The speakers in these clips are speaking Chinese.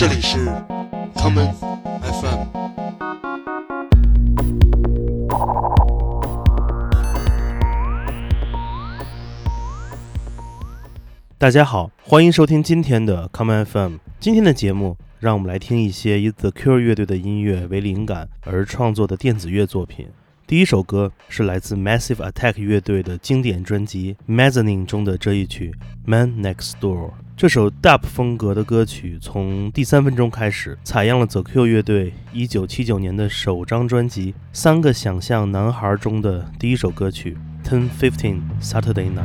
这里是 common FM。大家好，欢迎收听今天的 common FM。今天的节目，让我们来听一些以 The Cure 乐队的音乐为灵感而创作的电子乐作品。第一首歌是来自 Massive Attack 乐队的经典专辑《Mezzanine》中的这一曲《Man Next Door》。这首 Dub 风格的歌曲从第三分钟开始，采样了 The Cure 乐队1979年的首张专辑《三个想象男孩》中的第一首歌曲《Ten Fifteen Saturday Night》。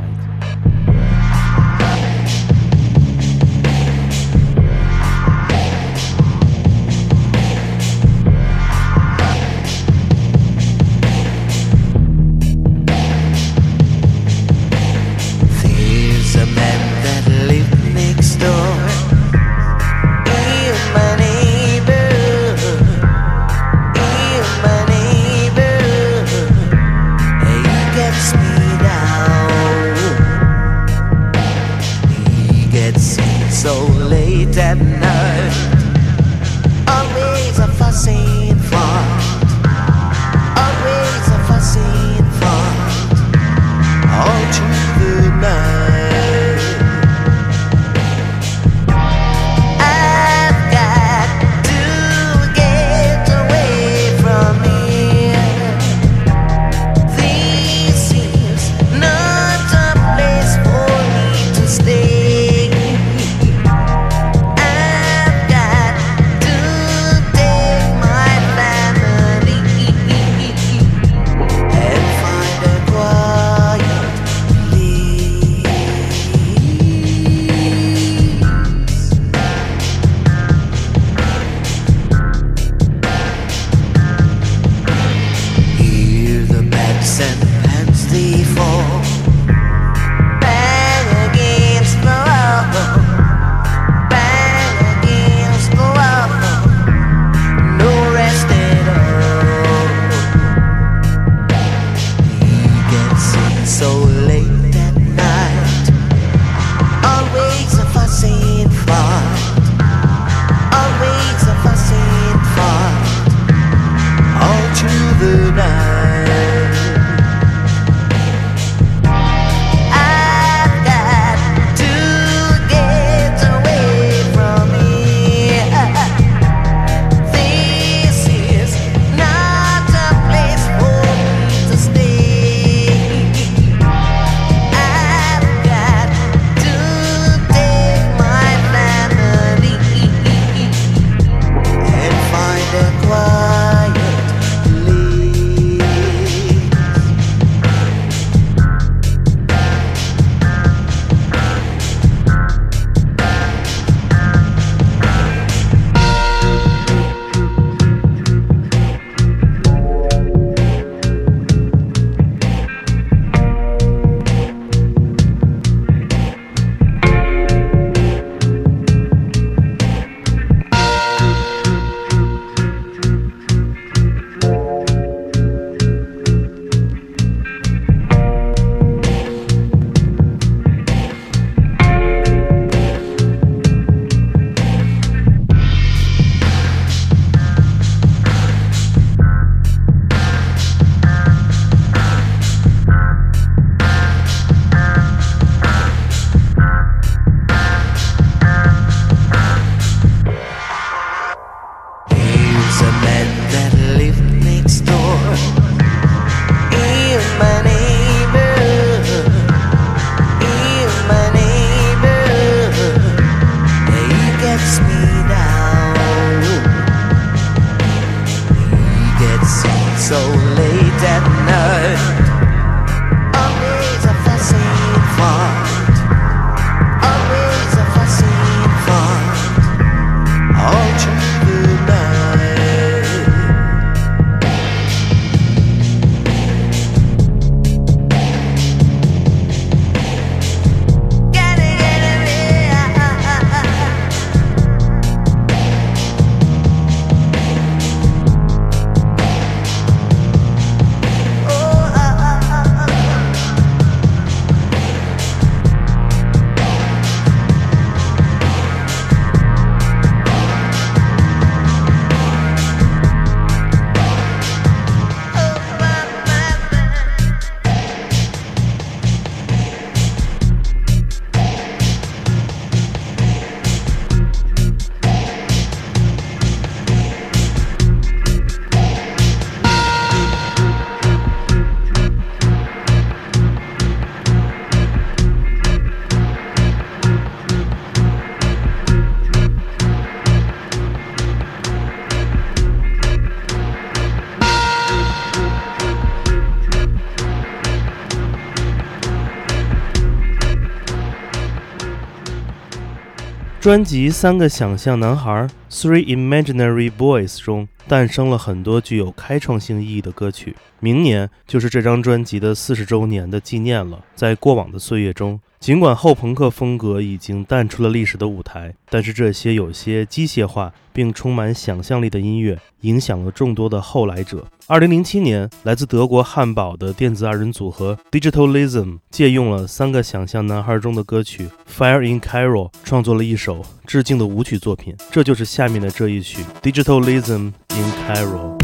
专辑《三个想象男孩》（Three Imaginary Boys） 中诞生了很多具有开创性意义的歌曲。明年就是这张专辑的四十周年的纪念了。在过往的岁月中，尽管后朋克风格已经淡出了历史的舞台，但是这些有些机械化并充满想象力的音乐影响了众多的后来者。二零零七年，来自德国汉堡的电子二人组合 Digitalism 借用了《三个想象男孩》中的歌曲《Fire in Cairo》，创作了一首致敬的舞曲作品，这就是下面的这一曲《Digitalism in Cairo》。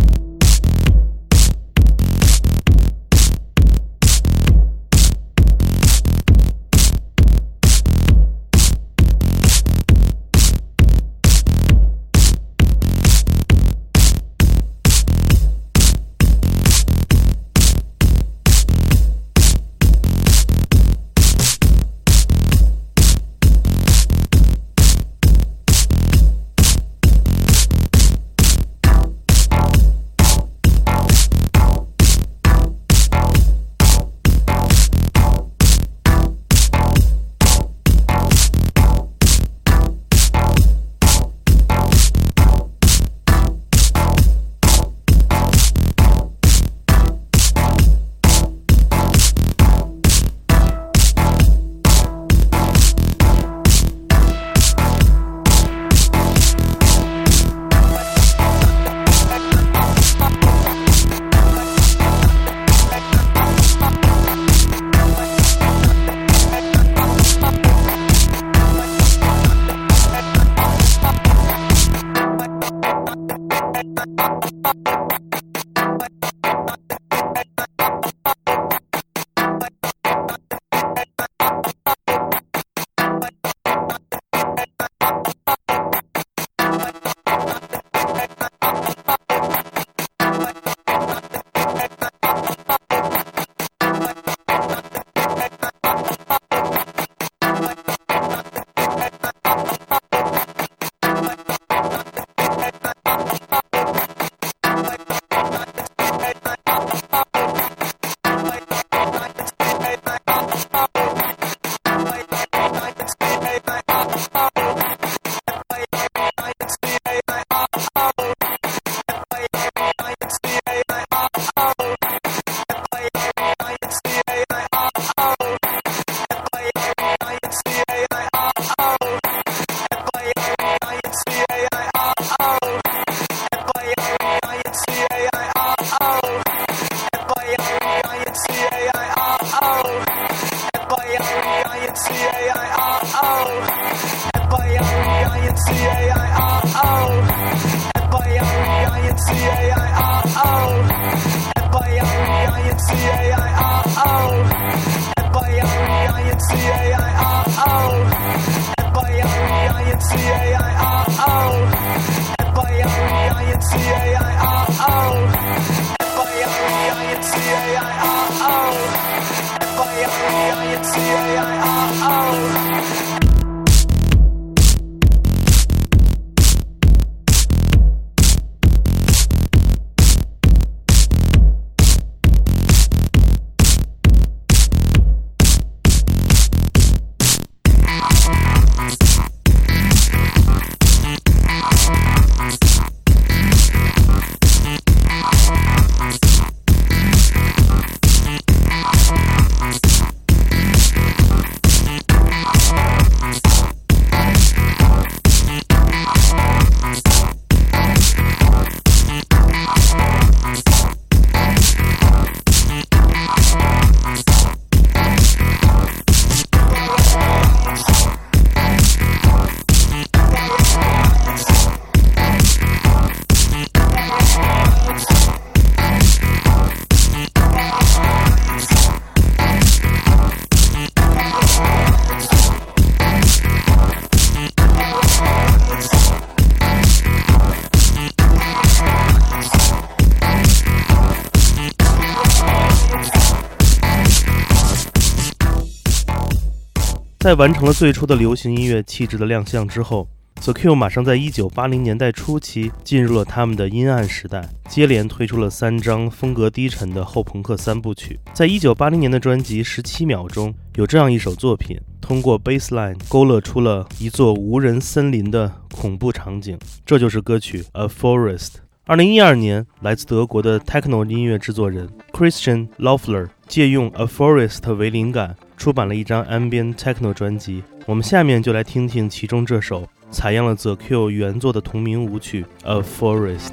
在完成了最初的流行音乐气质的亮相之后，The Cure 马上在1980年代初期进入了他们的阴暗时代，接连推出了三张风格低沉的后朋克三部曲。在一九八零年的专辑《十七秒》中，有这样一首作品，通过 bassline 勾勒出了一座无人森林的恐怖场景。这就是歌曲《A Forest》。二零一二年，来自德国的 techno 音乐制作人 Christian Loeffler 借用《A Forest》为灵感，出版了一张 ambient techno 专辑。我们下面就来听听其中这首采样了 The Cure 原作的同名舞曲《A Forest》。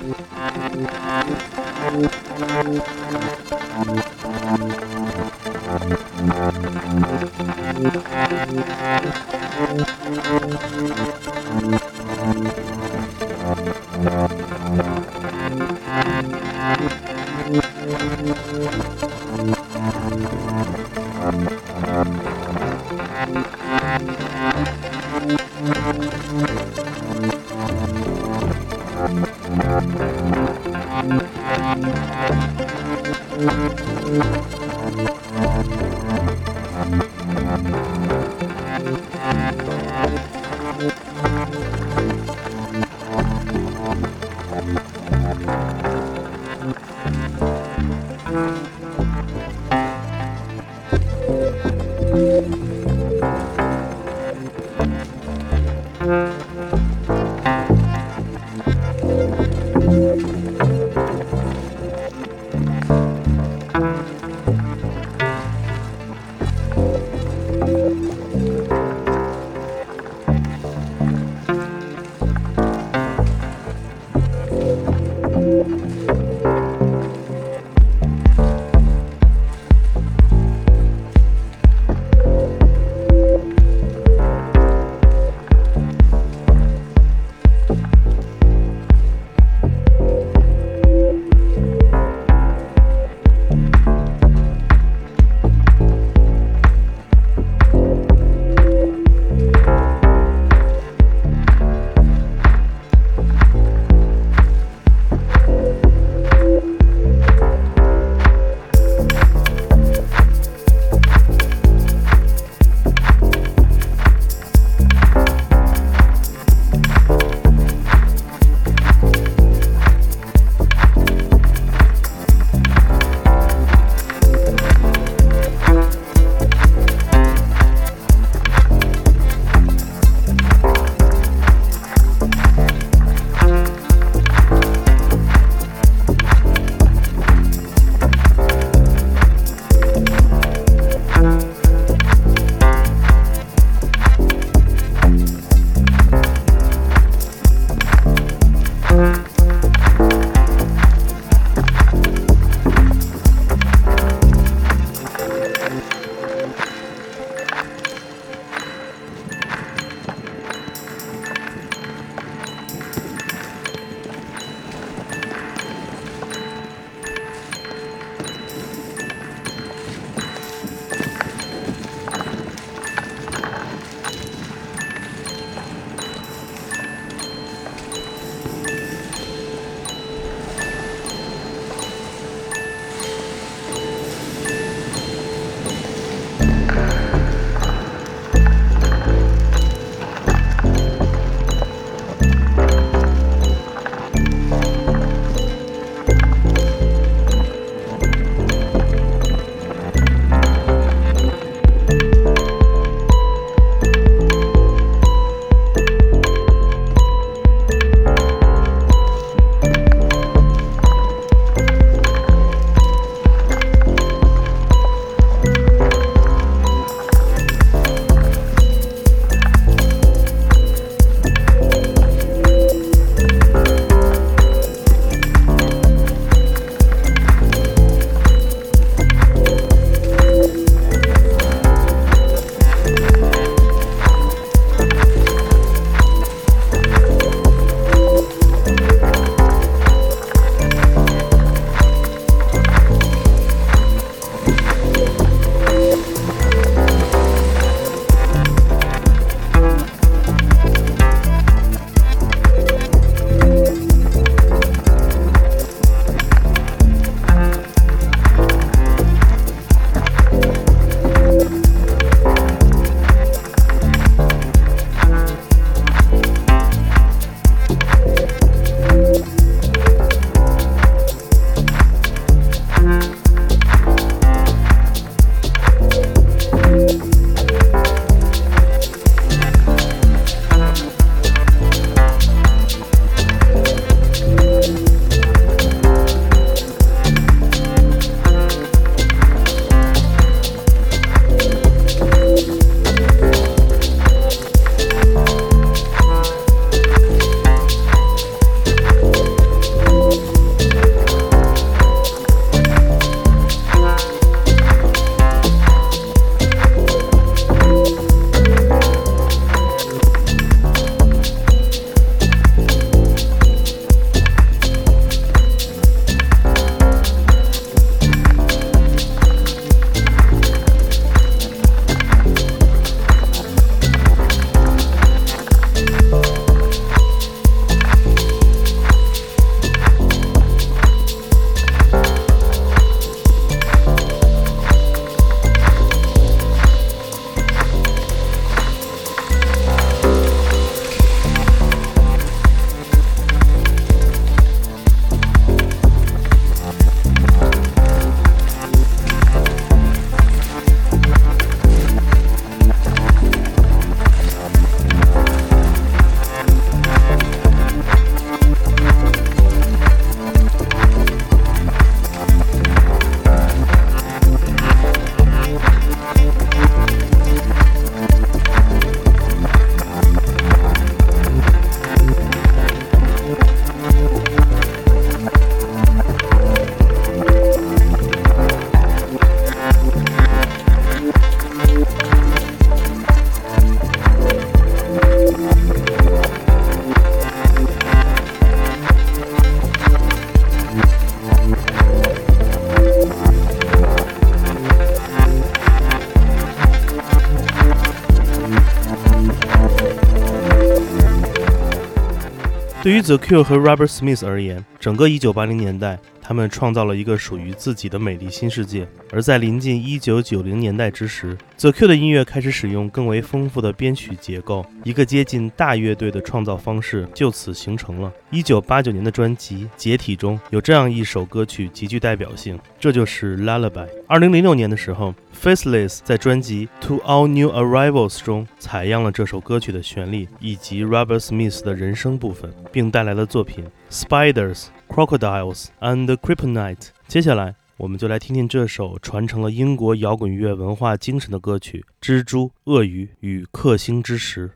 对于 The Cure 和 Robert Smith 而言，整个1980年代，他们创造了一个属于自己的美丽新世界。而在临近1990年代之时，The Cure 的音乐开始使用更为丰富的编曲结构，一个接近大乐队的创造方式就此形成了。1989年的专辑《解体》中有这样一首歌曲极具代表性，这就是《Lullaby》。2006年的时候，Faceless 在专辑《To All New Arrivals》中采样了这首歌曲的旋律以及 Robert Smith 的人声部分。并带来了作品《Spiders, Crocodiles and Kryptonite》。接下来，我们就来听听这首传承了英国摇滚乐文化精神的歌曲《蜘蛛、鳄鱼与克星之石》。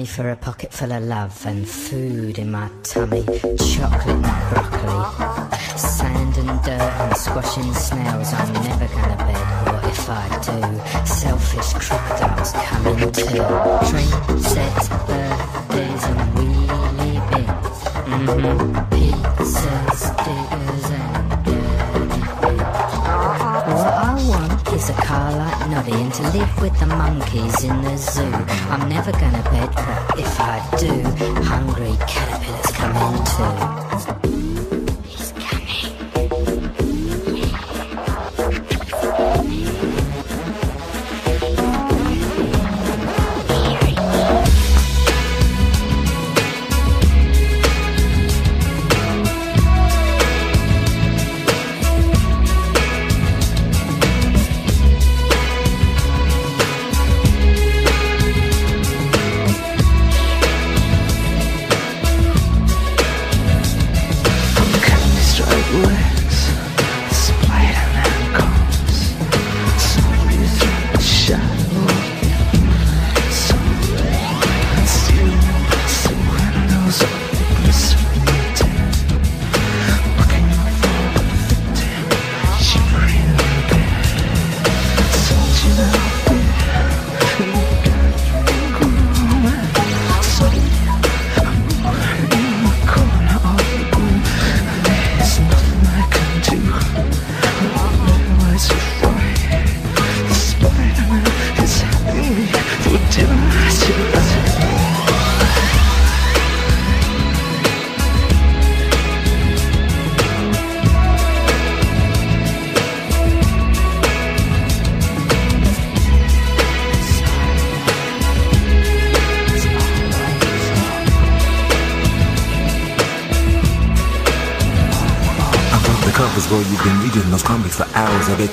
Money for a pocket full of love and food in my tummy. Chocolate and broccoli. Sand and dirt and squashing snails. I'm never gonna bed. What if I do? Selfish crocodiles coming too. Train sets, birthdays and wheelie bins. Mm-hmm. Like Noddy and to live with the monkeys in the zoo. I'm never gonna bed, but if I do, hungry caterpillars come in too.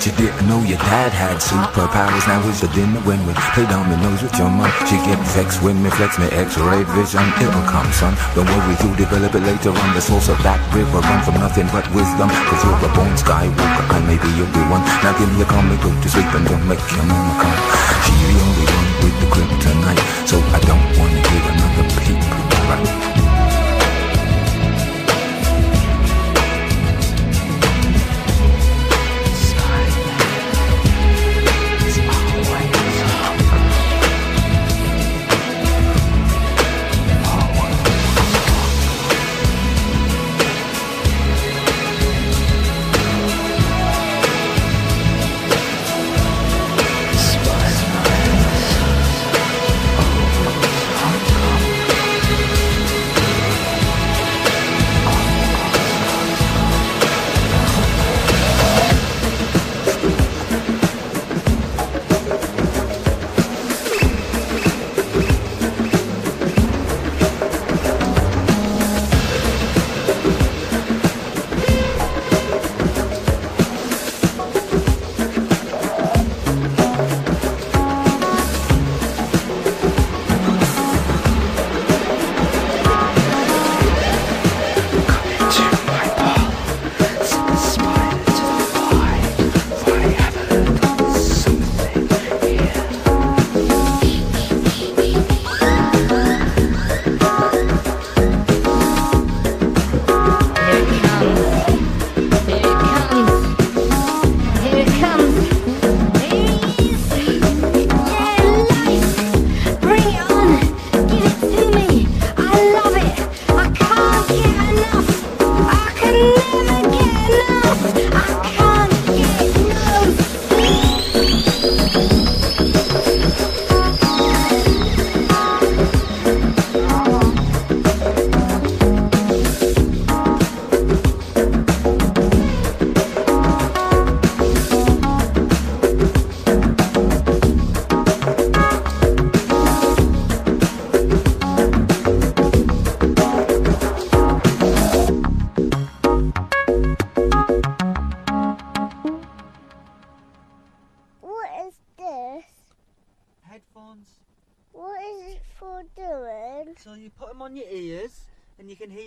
You didn't know your dad had superpowers. Now it's a dinner when we play dominoes with your mom. She get vexed when me flex me X-ray vision. It'll come, son. Don't worry, you'll develop it later on. The source of that river run from nothing but wisdom. Cause you're a born skywalker, and maybe you'll be one. Now give me a comic, go to sleep and don't make your mama come.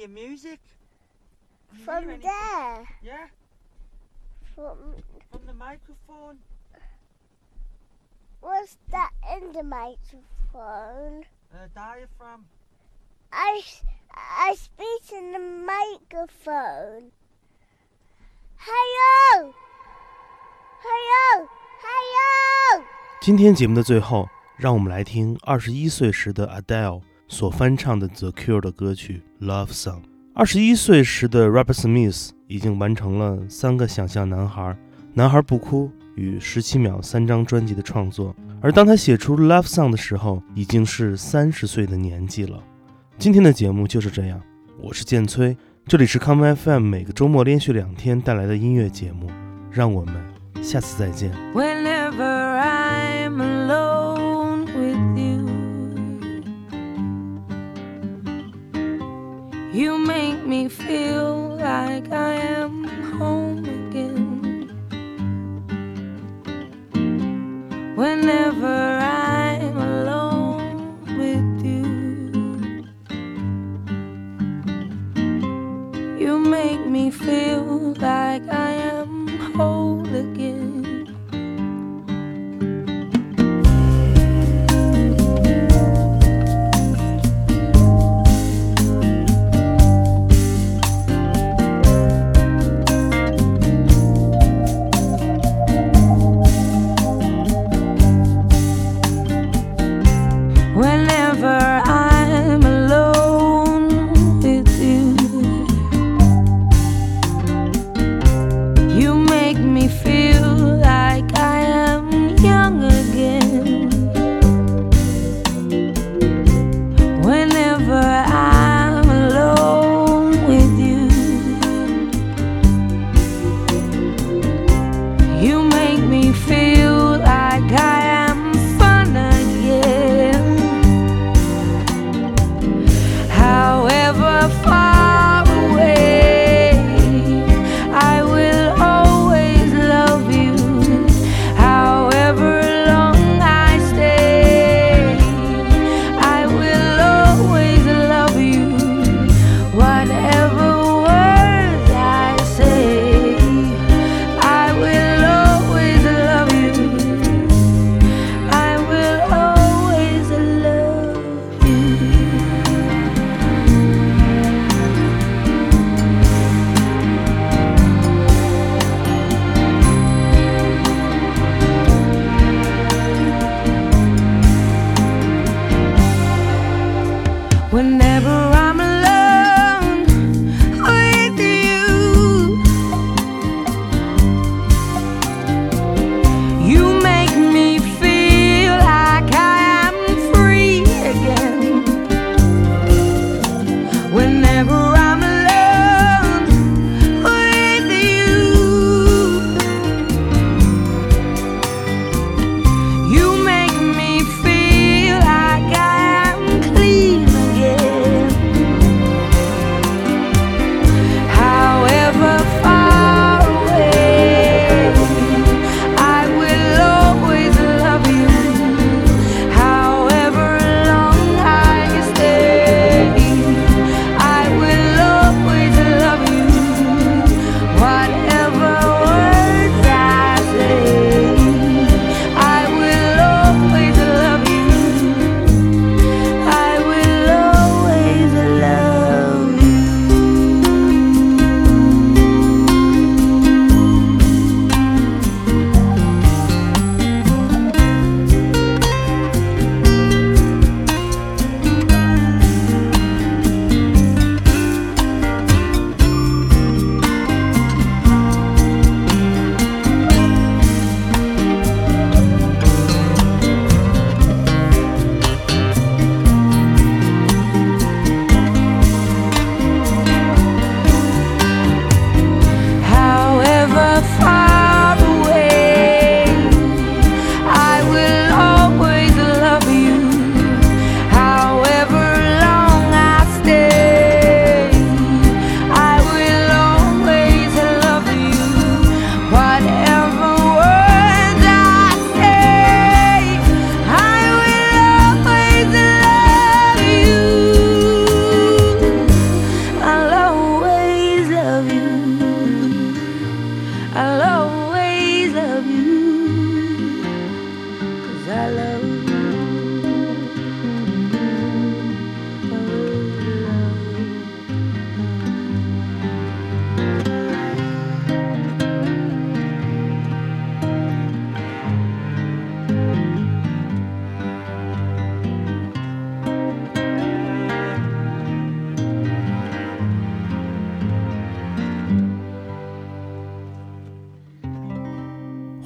music. Can you From hear anything? there. Yeah, From from the microphone. what's that in the microphone? Uh, diaphragm. I s- I speak in the microphone. Hello. Hello. Hello. 今天节目的最后，让我们来听二十一岁时的 Adele 所翻唱的 The Cure 的歌曲《Love Song》。二十一岁时的 Robert Smith 已经完成了《三个想象男孩》《男孩不哭》与《十七秒》三张专辑的创作，而当他写出《Love Song》的时候，已经是三十岁的年纪了。今天的节目就是这样，我是建崔，这里是 Come FM 每个周末连续两天带来的音乐节目，让我们下次再见。You make me feel like I am home again. Whenever I'm alone with you, you make me feel like I